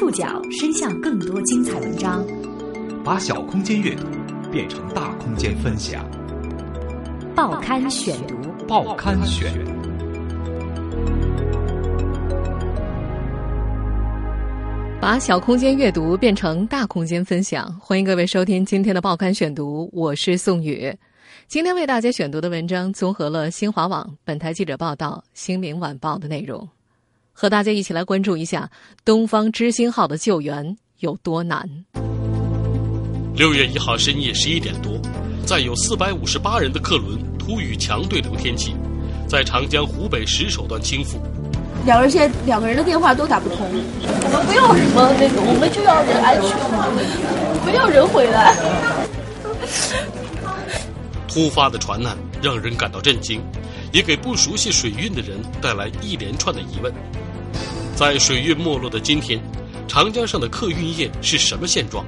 触角伸向更多精彩文章，把小空间阅读变成大空间分享。报刊选读，报刊选。把小空间阅读变成大空间分享，欢迎各位收听今天的报刊选读，我是宋宇。今天为大家选读的文章综合了新华网、本台记者报道、新民晚报的内容。和大家一起来关注一下东方之星号的救援有多难。六月一号深夜十一点多，载有四百五十八人的客轮突遇强对流天气，在长江湖北石首段倾覆。两个人现在两个人的电话都打不通，我们不要什么那个，我们就要人安全，不要人回来。突发的船难让人感到震惊，也给不熟悉水运的人带来一连串的疑问。在水运没落的今天，长江上的客运业是什么现状？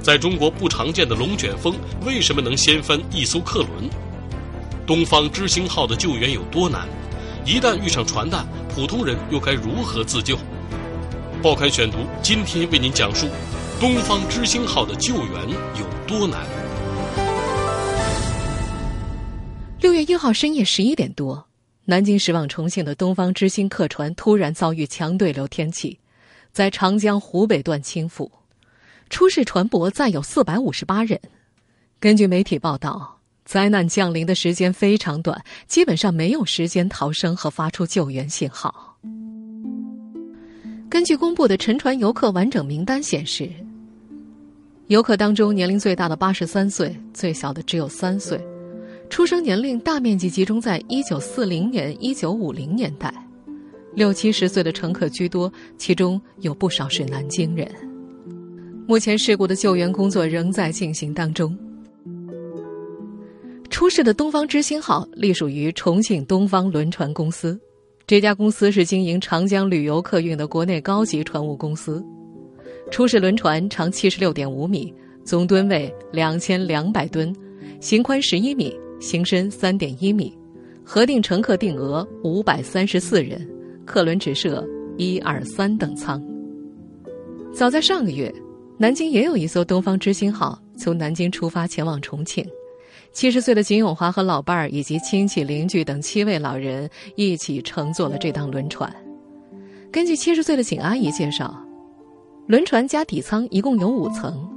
在中国不常见的龙卷风为什么能掀翻一艘客轮？东方之星号的救援有多难？一旦遇上船难，普通人又该如何自救？报刊选读今天为您讲述东方之星号的救援有多难。六月一号深夜十一点多。南京驶往重庆的东方之星客船突然遭遇强对流天气，在长江湖北段倾覆，出事船舶载有四百五十八人。根据媒体报道，灾难降临的时间非常短，基本上没有时间逃生和发出救援信号。根据公布的沉船游客完整名单显示，游客当中年龄最大的八十三岁，最小的只有三岁。出生年龄大面积集中在一九四零年、一九五零年代，六七十岁的乘客居多，其中有不少是南京人。目前事故的救援工作仍在进行当中。出事的东方之星号隶属于重庆东方轮船公司，这家公司是经营长江旅游客运的国内高级船务公司。出事轮船长七十六点五米，总吨位两千两百吨，型宽十一米。行深三点一米，核定乘客定额五百三十四人，客轮只设一二三等舱。早在上个月，南京也有一艘东方之星号从南京出发前往重庆，七十岁的景永华和老伴儿以及亲戚邻居等七位老人一起乘坐了这趟轮船。根据七十岁的景阿姨介绍，轮船加底舱一共有五层，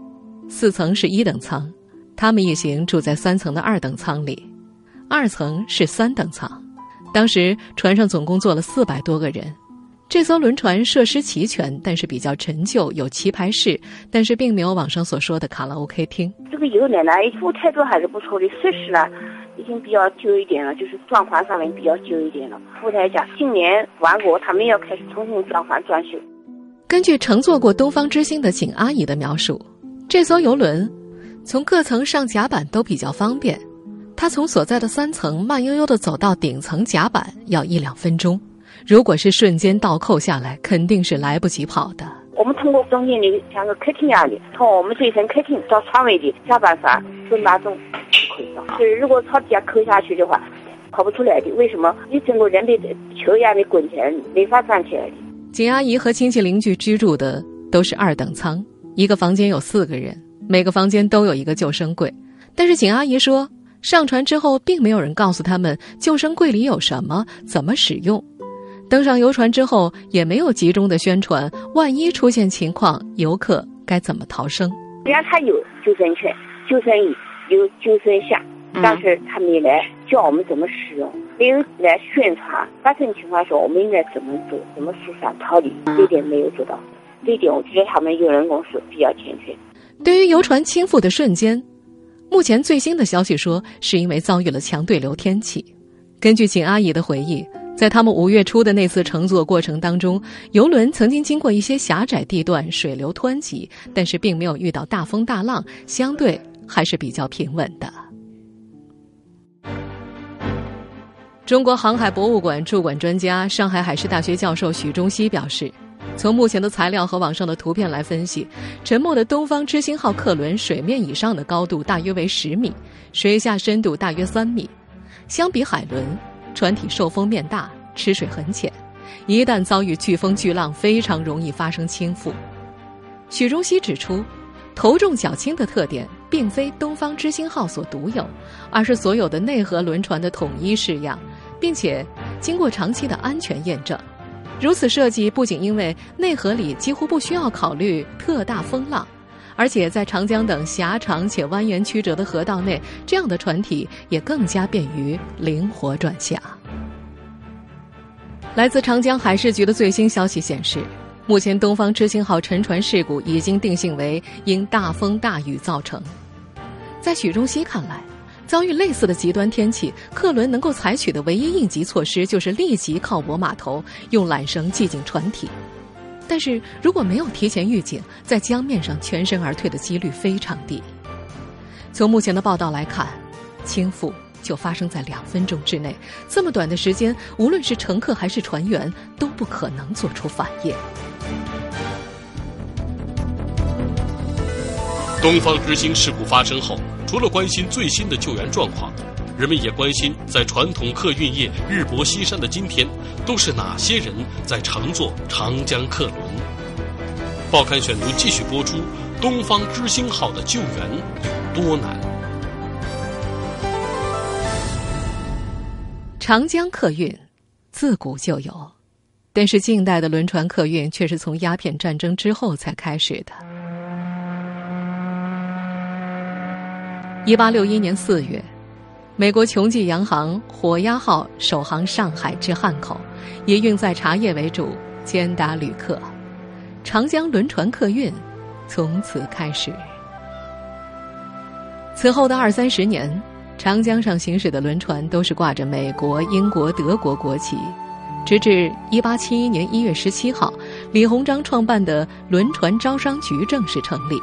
四层是一等舱。他们一行住在三层的二等舱里，二层是三等舱。当时船上总共坐了四百多个人。这艘轮船设施齐全，但是比较陈旧，有棋牌室，但是并没有网上所说的卡拉 OK 厅。这个游轮呢，服务态度还是不错的。设施呢，已经比较旧一点了，就是装潢上面比较旧一点了。后台讲，今年完过，他们要开始重新装潢装修。根据乘坐过东方之星的景阿姨的描述，这艘游轮。从各层上甲板都比较方便，他从所在的三层慢悠悠的走到顶层甲板要一两分钟，如果是瞬间倒扣下来，肯定是来不及跑的。我们通过中间的像个客厅一样的，从我们这一层客厅到船尾的甲板上就可以了。是如果朝底下扣下去的话，跑不出来的。为什么？你整个人的球一样的滚起来，没法站起来的。景阿姨和亲戚邻居居住的都是二等舱，一个房间有四个人。每个房间都有一个救生柜，但是景阿姨说，上船之后并没有人告诉他们救生柜里有什么、怎么使用。登上游船之后，也没有集中的宣传，万一出现情况，游客该怎么逃生？虽然他有救生圈、救生衣、有救生箱，但是他没来教我们怎么使用，没有来宣传发生情况时我们应该怎么做、怎么疏散逃离，这点没有做到。这点我觉得他们游人公司比较欠缺。对于游船倾覆的瞬间，目前最新的消息说，是因为遭遇了强对流天气。根据景阿姨的回忆，在他们五月初的那次乘坐过程当中，游轮曾经经过一些狭窄地段，水流湍急，但是并没有遇到大风大浪，相对还是比较平稳的。中国航海博物馆驻馆专家、上海海事大学教授许中熙表示。从目前的材料和网上的图片来分析，沉没的东方之星号客轮水面以上的高度大约为十米，水下深度大约三米。相比海轮，船体受风面大，吃水很浅，一旦遭遇飓风巨浪，非常容易发生倾覆。许中熙指出，头重脚轻的特点并非东方之星号所独有，而是所有的内河轮船的统一式样，并且经过长期的安全验证。如此设计不仅因为内河里几乎不需要考虑特大风浪，而且在长江等狭长且蜿蜒曲折的河道内，这样的船体也更加便于灵活转向。来自长江海事局的最新消息显示，目前东方之星号沉船事故已经定性为因大风大雨造成。在许中熙看来，遭遇类似的极端天气，客轮能够采取的唯一应急措施就是立即靠泊码头，用缆绳系紧船体。但是如果没有提前预警，在江面上全身而退的几率非常低。从目前的报道来看，倾覆就发生在两分钟之内，这么短的时间，无论是乘客还是船员都不可能做出反应。东方之星事故发生后。除了关心最新的救援状况，人们也关心在传统客运业日薄西山的今天，都是哪些人在乘坐长江客轮？报刊选读继续播出：东方之星号的救援有多难？长江客运自古就有，但是近代的轮船客运却是从鸦片战争之后才开始的。一八六一年四月，美国琼记洋行“火鸭号”首航上海至汉口，以运载茶叶为主，兼达旅客。长江轮船客运从此开始。此后的二三十年，长江上行驶的轮船都是挂着美国、英国、德国国旗，直至一八七一年一月十七号，李鸿章创办的轮船招商局正式成立。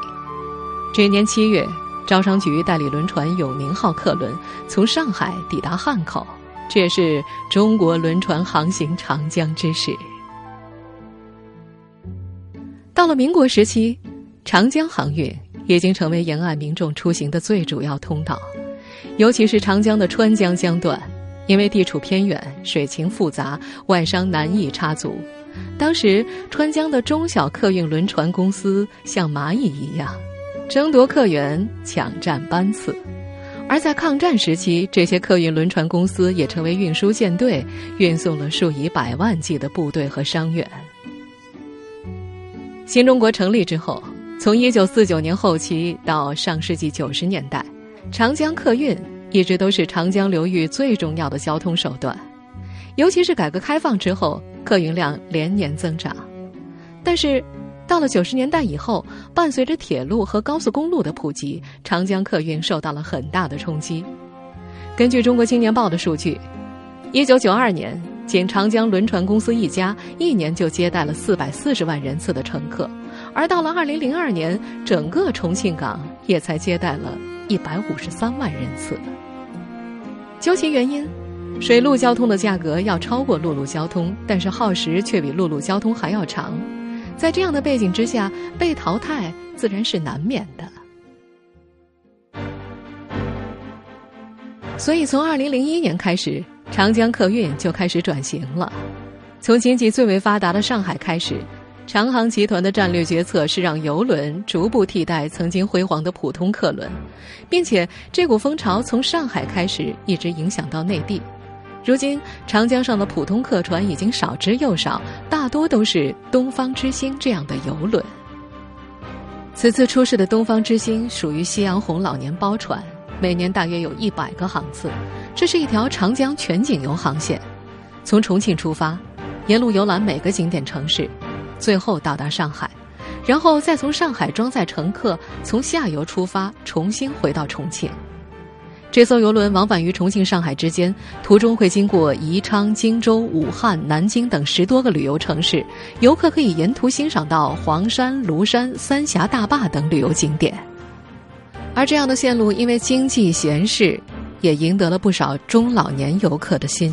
这年七月。招商局代理轮船“永宁号”客轮从上海抵达汉口，这也是中国轮船航行长江之始。到了民国时期，长江航运已经成为沿岸民众出行的最主要通道，尤其是长江的川江江段，因为地处偏远、水情复杂，外商难以插足。当时，川江的中小客运轮船公司像蚂蚁一样。争夺客源，抢占班次，而在抗战时期，这些客运轮船公司也成为运输舰队，运送了数以百万计的部队和伤员。新中国成立之后，从一九四九年后期到上世纪九十年代，长江客运一直都是长江流域最重要的交通手段，尤其是改革开放之后，客运量连年增长，但是。到了九十年代以后，伴随着铁路和高速公路的普及，长江客运受到了很大的冲击。根据《中国青年报》的数据，一九九二年，仅长江轮船公司一家一年就接待了四百四十万人次的乘客，而到了二零零二年，整个重庆港也才接待了一百五十三万人次。究其原因，水陆交通的价格要超过陆路交通，但是耗时却比陆路交通还要长。在这样的背景之下，被淘汰自然是难免的。所以，从二零零一年开始，长江客运就开始转型了。从经济最为发达的上海开始，长航集团的战略决策是让游轮逐步替代曾经辉煌的普通客轮，并且这股风潮从上海开始，一直影响到内地。如今，长江上的普通客船已经少之又少，大多都是东方之星这样的游轮。此次出事的东方之星属于夕阳红老年包船，每年大约有一百个航次。这是一条长江全景游航线，从重庆出发，沿路游览每个景点城市，最后到达上海，然后再从上海装载乘客，从下游出发，重新回到重庆。这艘游轮往返于重庆、上海之间，途中会经过宜昌、荆州、武汉、南京等十多个旅游城市，游客可以沿途欣赏到黄山、庐山、三峡大坝等旅游景点。而这样的线路因为经济闲适，也赢得了不少中老年游客的心。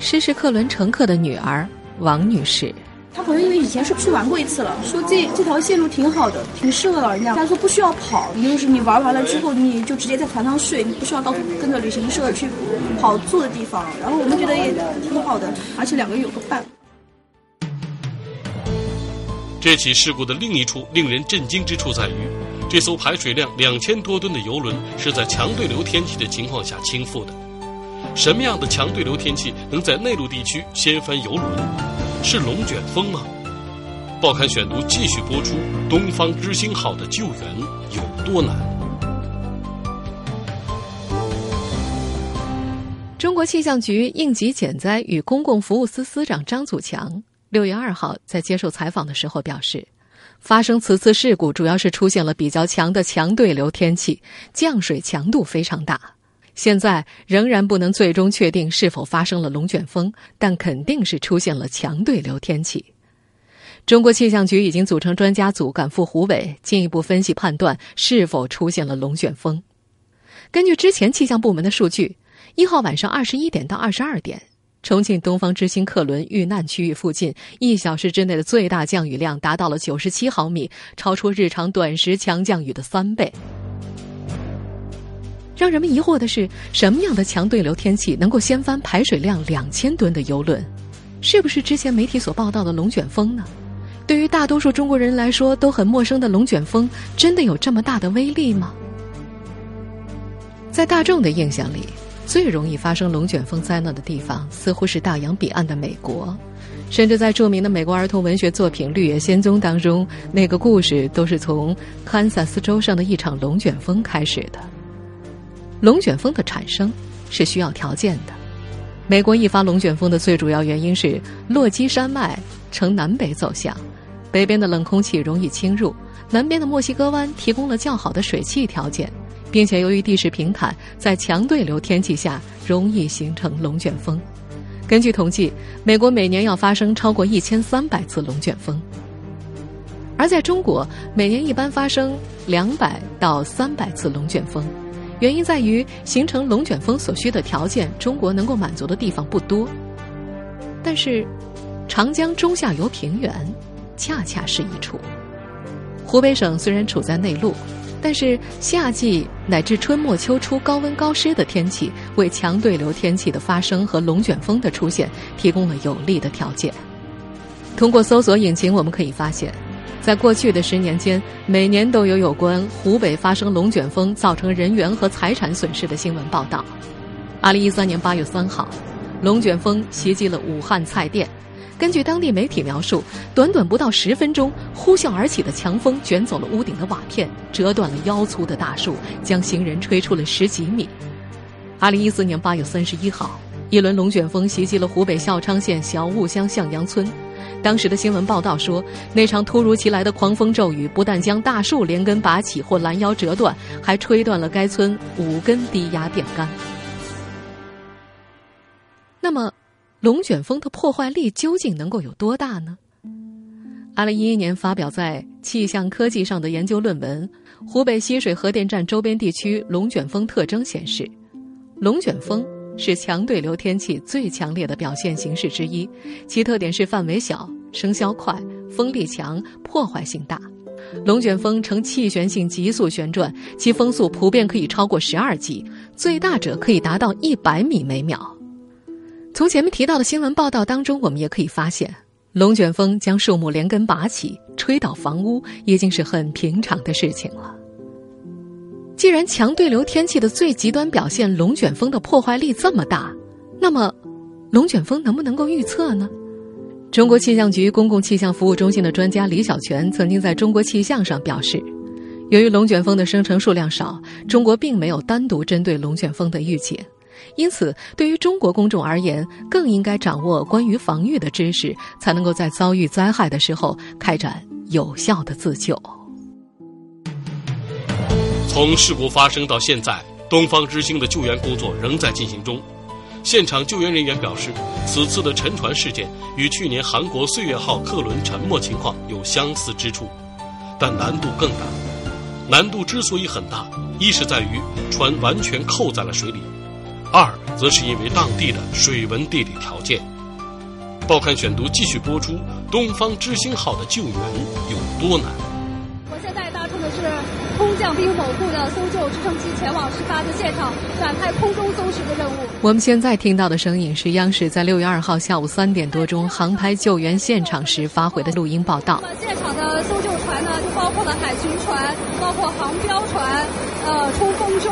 失事客轮乘客的女儿王女士。他朋友因为以前是去玩过一次了，说这这条线路挺好的，挺适合老人家。他说不需要跑，你就是你玩完了之后，你就直接在船上睡，你不需要到跟着旅行社去跑住的地方。然后我们觉得也挺好的，而且两个人有个伴。这起事故的另一处令人震惊之处在于，这艘排水量两千多吨的游轮是在强对流天气的情况下倾覆的。什么样的强对流天气能在内陆地区掀翻游轮？是龙卷风吗？报刊选读继续播出：东方之星号的救援有多难？中国气象局应急减灾与公共服务司司长张祖强六月二号在接受采访的时候表示，发生此次事故主要是出现了比较强的强对流天气，降水强度非常大。现在仍然不能最终确定是否发生了龙卷风，但肯定是出现了强对流天气。中国气象局已经组成专家组赶赴湖北，进一步分析判断是否出现了龙卷风。根据之前气象部门的数据。一号晚上二十一点到二十二点，重庆东方之星客轮遇难区域附近一小时之内的最大降雨量达到了九十七毫米，超出日常短时强降雨的三倍。让人们疑惑的是，什么样的强对流天气能够掀翻排水量两千吨的游轮？是不是之前媒体所报道的龙卷风呢？对于大多数中国人来说都很陌生的龙卷风，真的有这么大的威力吗？在大众的印象里。最容易发生龙卷风灾难的地方，似乎是大洋彼岸的美国，甚至在著名的美国儿童文学作品《绿野仙踪》当中，那个故事都是从堪萨斯州上的一场龙卷风开始的。龙卷风的产生是需要条件的。美国一发龙卷风的最主要原因是落基山脉呈南北走向，北边的冷空气容易侵入，南边的墨西哥湾提供了较好的水汽条件。并且由于地势平坦，在强对流天气下容易形成龙卷风。根据统计，美国每年要发生超过一千三百次龙卷风，而在中国，每年一般发生两百到三百次龙卷风。原因在于形成龙卷风所需的条件，中国能够满足的地方不多。但是，长江中下游平原恰恰是一处。湖北省虽然处在内陆。但是夏季乃至春末秋初高温高湿的天气，为强对流天气的发生和龙卷风的出现提供了有利的条件。通过搜索引擎，我们可以发现，在过去的十年间，每年都有有关湖北发生龙卷风造成人员和财产损失的新闻报道。二零一三年八月三号，龙卷风袭击了武汉菜店。根据当地媒体描述，短短不到十分钟，呼啸而起的强风卷走了屋顶的瓦片，折断了腰粗的大树，将行人吹出了十几米。二零一四年八月三十一号，一轮龙卷风袭击了湖北孝昌县小雾乡向阳村。当时的新闻报道说，那场突如其来的狂风骤雨不但将大树连根拔起或拦腰折断，还吹断了该村五根低压电杆。那么？龙卷风的破坏力究竟能够有多大呢？二零一一年发表在《气象科技》上的研究论文《湖北浠水核电站周边地区龙卷风特征》显示，龙卷风是强对流天气最强烈的表现形式之一，其特点是范围小、生效快、风力强、破坏性大。龙卷风呈气旋性急速旋转，其风速普遍可以超过十二级，最大者可以达到一百米每秒。从前面提到的新闻报道当中，我们也可以发现，龙卷风将树木连根拔起、吹倒房屋，已经是很平常的事情了。既然强对流天气的最极端表现龙卷风的破坏力这么大，那么，龙卷风能不能够预测呢？中国气象局公共气象服务中心的专家李小泉曾经在中国气象上表示，由于龙卷风的生成数量少，中国并没有单独针对龙卷风的预警。因此，对于中国公众而言，更应该掌握关于防御的知识，才能够在遭遇灾害的时候开展有效的自救。从事故发生到现在，东方之星的救援工作仍在进行中。现场救援人员表示，此次的沉船事件与去年韩国岁月号客轮沉没情况有相似之处，但难度更大。难度之所以很大，一是在于船完全扣在了水里。二，则是因为当地的水文地理条件。报刊选读继续播出：东方之星号的救援有多难？我现在搭乘的是空降兵某部的搜救直升机前往事发的现场，展开空中搜寻的任务。我们现在听到的声音是央视在六月二号下午三点多钟航拍救援现场时发回的录音报道。现场的搜救船呢，就包括了海巡船，包括航标船，呃，冲锋舟，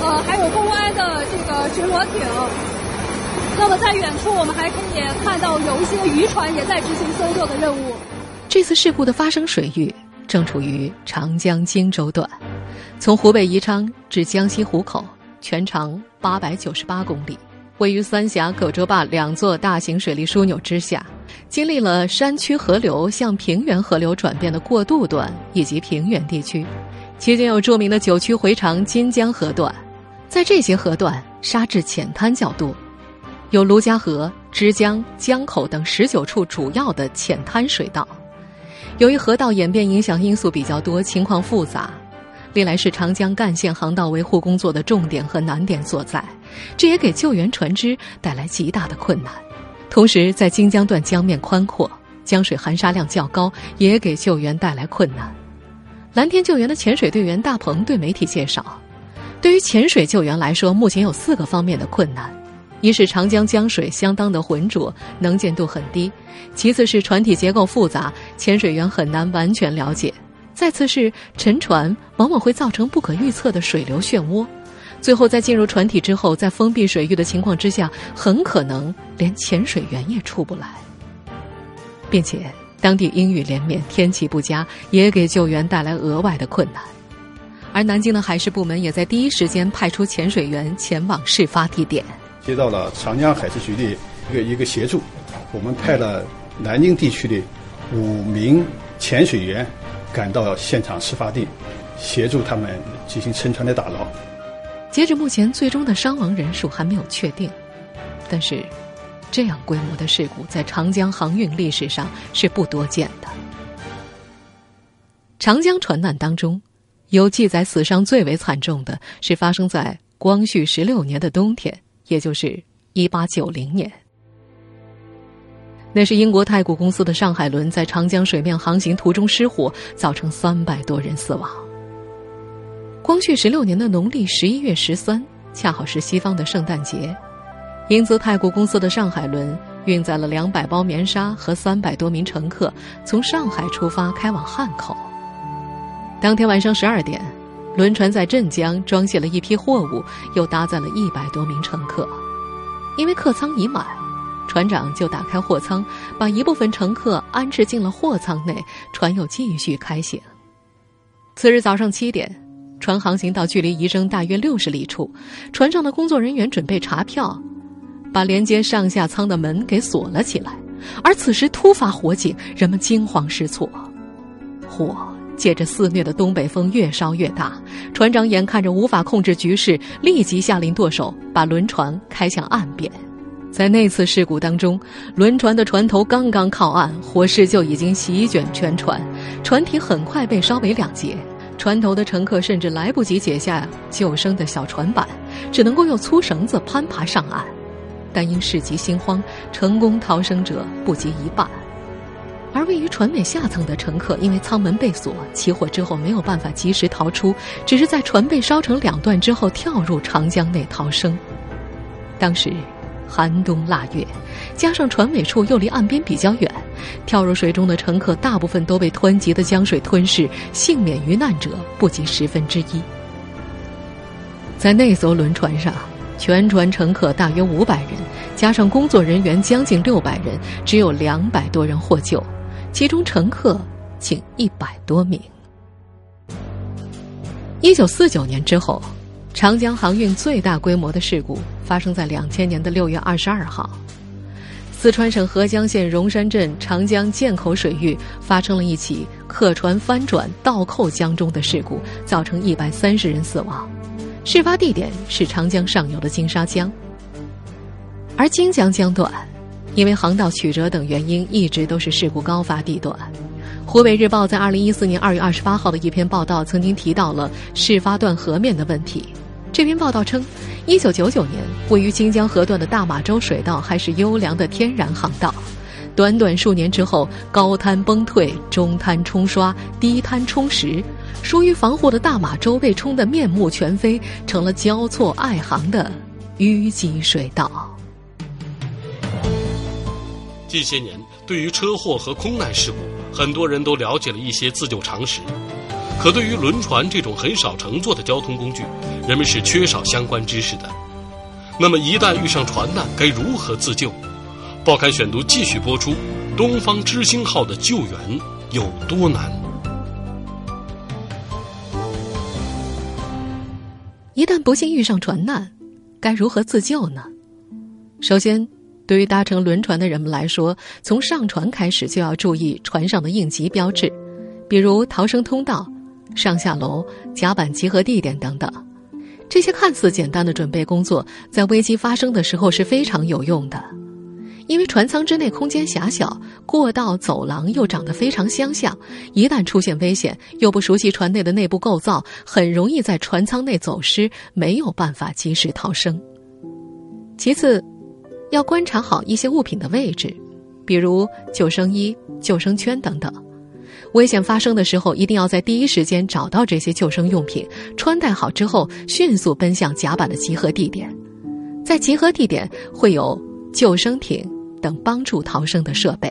呃，还有公安的这个巡逻艇。那么在远处，我们还可以看到有一些渔船也在执行搜救的任务。这次事故的发生水域正处于长江荆州段，从湖北宜昌至江西湖口，全长八百九十八公里，位于三峡、葛洲坝两座大型水利枢纽之下，经历了山区河流向平原河流转变的过渡段以及平原地区，期间有著名的九曲回肠金江河段，在这些河段沙质浅滩较多，有卢家河、枝江、江口等十九处主要的浅滩水道。由于河道演变影响因素比较多，情况复杂，历来是长江干线航道维护工作的重点和难点所在，这也给救援船只带来极大的困难。同时，在荆江段江面宽阔，江水含沙量较高，也给救援带来困难。蓝天救援的潜水队员大鹏对媒体介绍，对于潜水救援来说，目前有四个方面的困难。一是长江江水相当的浑浊，能见度很低；其次是船体结构复杂，潜水员很难完全了解；再次是沉船往往会造成不可预测的水流漩涡；最后在进入船体之后，在封闭水域的情况之下，很可能连潜水员也出不来，并且当地阴雨连绵，天气不佳，也给救援带来额外的困难。而南京的海事部门也在第一时间派出潜水员前往事发地点。接到了长江海事局的一个一个协助，我们派了南京地区的五名潜水员赶到现场事发地，协助他们进行沉船的打捞。截止目前，最终的伤亡人数还没有确定，但是这样规模的事故在长江航运历史上是不多见的。长江船难当中，有记载死伤最为惨重的是发生在光绪十六年的冬天。也就是一八九零年，那是英国太古公司的上海轮在长江水面航行途中失火，造成三百多人死亡。光绪十六年的农历十一月十三，恰好是西方的圣诞节，英资太古公司的上海轮运载了两百包棉纱和三百多名乘客，从上海出发开往汉口。当天晚上十二点。轮船在镇江装卸了一批货物，又搭载了一百多名乘客。因为客舱已满，船长就打开货舱，把一部分乘客安置进了货舱内，船又继续开行。次日早上七点，船航行到距离宜生大约六十里处，船上的工作人员准备查票，把连接上下舱的门给锁了起来。而此时突发火警，人们惊慌失措，火。借着肆虐的东北风，越烧越大。船长眼看着无法控制局势，立即下令舵手把轮船开向岸边。在那次事故当中，轮船的船头刚刚靠岸，火势就已经席卷全船，船体很快被烧为两截。船头的乘客甚至来不及解下救生的小船板，只能够用粗绳子攀爬上岸。但因事急心慌，成功逃生者不及一半。而位于船尾下层的乘客，因为舱门被锁，起火之后没有办法及时逃出，只是在船被烧成两段之后跳入长江内逃生。当时寒冬腊月，加上船尾处又离岸边比较远，跳入水中的乘客大部分都被湍急的江水吞噬，幸免于难者不及十分之一。在那艘轮船上，全船乘客大约五百人，加上工作人员将近六百人，只有两百多人获救。其中乘客仅一百多名。一九四九年之后，长江航运最大规模的事故发生在两千年的六月二十二号，四川省合江县荣山镇长江涧口水域发生了一起客船翻转倒扣江中的事故，造成一百三十人死亡。事发地点是长江上游的金沙江，而金江江段。因为航道曲折等原因，一直都是事故高发地段。湖北日报在二零一四年二月二十八号的一篇报道曾经提到了事发段河面的问题。这篇报道称，一九九九年位于金江河段的大马洲水道还是优良的天然航道，短短数年之后，高滩崩退，中滩冲刷，低滩冲蚀，疏于防护的大马洲被冲得面目全非，成了交错爱航的淤积水道。近些年，对于车祸和空难事故，很多人都了解了一些自救常识，可对于轮船这种很少乘坐的交通工具，人们是缺少相关知识的。那么，一旦遇上船难，该如何自救？报刊选读继续播出：东方之星号的救援有多难？一旦不幸遇上船难，该如何自救呢？首先，对于搭乘轮船的人们来说，从上船开始就要注意船上的应急标志，比如逃生通道、上下楼、甲板集合地点等等。这些看似简单的准备工作，在危机发生的时候是非常有用的。因为船舱之内空间狭小，过道、走廊又长得非常相像，一旦出现危险，又不熟悉船内的内部构造，很容易在船舱内走失，没有办法及时逃生。其次，要观察好一些物品的位置，比如救生衣、救生圈等等。危险发生的时候，一定要在第一时间找到这些救生用品，穿戴好之后，迅速奔向甲板的集合地点。在集合地点会有救生艇。等帮助逃生的设备，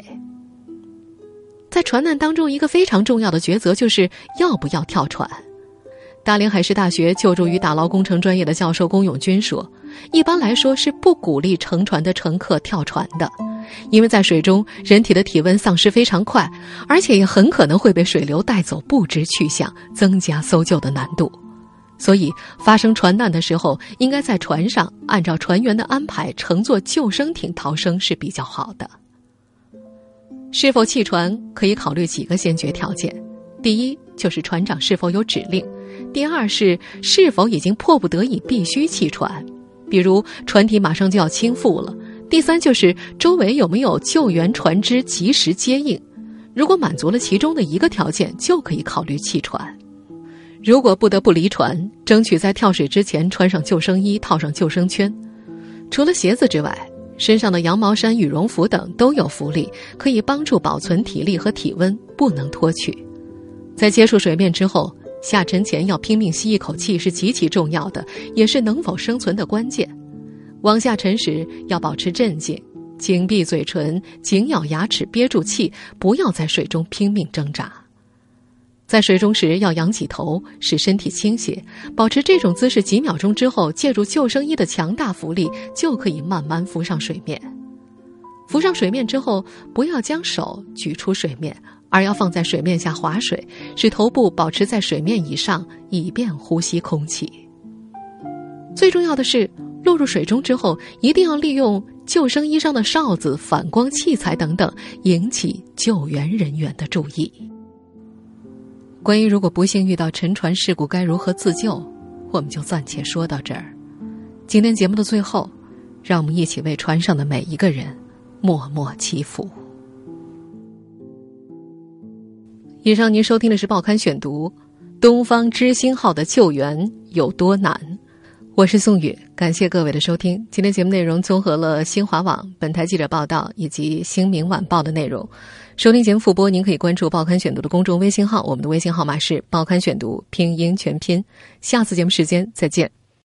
在船难当中，一个非常重要的抉择就是要不要跳船。大连海事大学救助与打捞工程专业的教授龚永军说：“一般来说是不鼓励乘船的乘客跳船的，因为在水中人体的体温丧失非常快，而且也很可能会被水流带走不知去向，增加搜救的难度。”所以，发生船难的时候，应该在船上按照船员的安排乘坐救生艇逃生是比较好的。是否弃船可以考虑几个先决条件：第一，就是船长是否有指令；第二是是否已经迫不得已必须弃船，比如船体马上就要倾覆了；第三，就是周围有没有救援船只及时接应。如果满足了其中的一个条件，就可以考虑弃船。如果不得不离船，争取在跳水之前穿上救生衣，套上救生圈。除了鞋子之外，身上的羊毛衫、羽绒服等都有浮力，可以帮助保存体力和体温，不能脱去。在接触水面之后，下沉前要拼命吸一口气是极其重要的，也是能否生存的关键。往下沉时要保持镇静，紧闭嘴唇，紧咬牙齿，憋住气，不要在水中拼命挣扎。在水中时要仰起头，使身体倾斜，保持这种姿势几秒钟之后，借助救生衣的强大浮力，就可以慢慢浮上水面。浮上水面之后，不要将手举出水面，而要放在水面下划水，使头部保持在水面以上，以便呼吸空气。最重要的是，落入水中之后，一定要利用救生衣上的哨子、反光器材等等，引起救援人员的注意。关于如果不幸遇到沉船事故该如何自救，我们就暂且说到这儿。今天节目的最后，让我们一起为船上的每一个人默默祈福。以上您收听的是《报刊选读》，东方之星号的救援有多难？我是宋宇，感谢各位的收听。今天节目内容综合了新华网、本台记者报道以及《新民晚报》的内容。收听节目复播，您可以关注《报刊选读》的公众微信号，我们的微信号码是“报刊选读”拼音全拼。下次节目时间再见。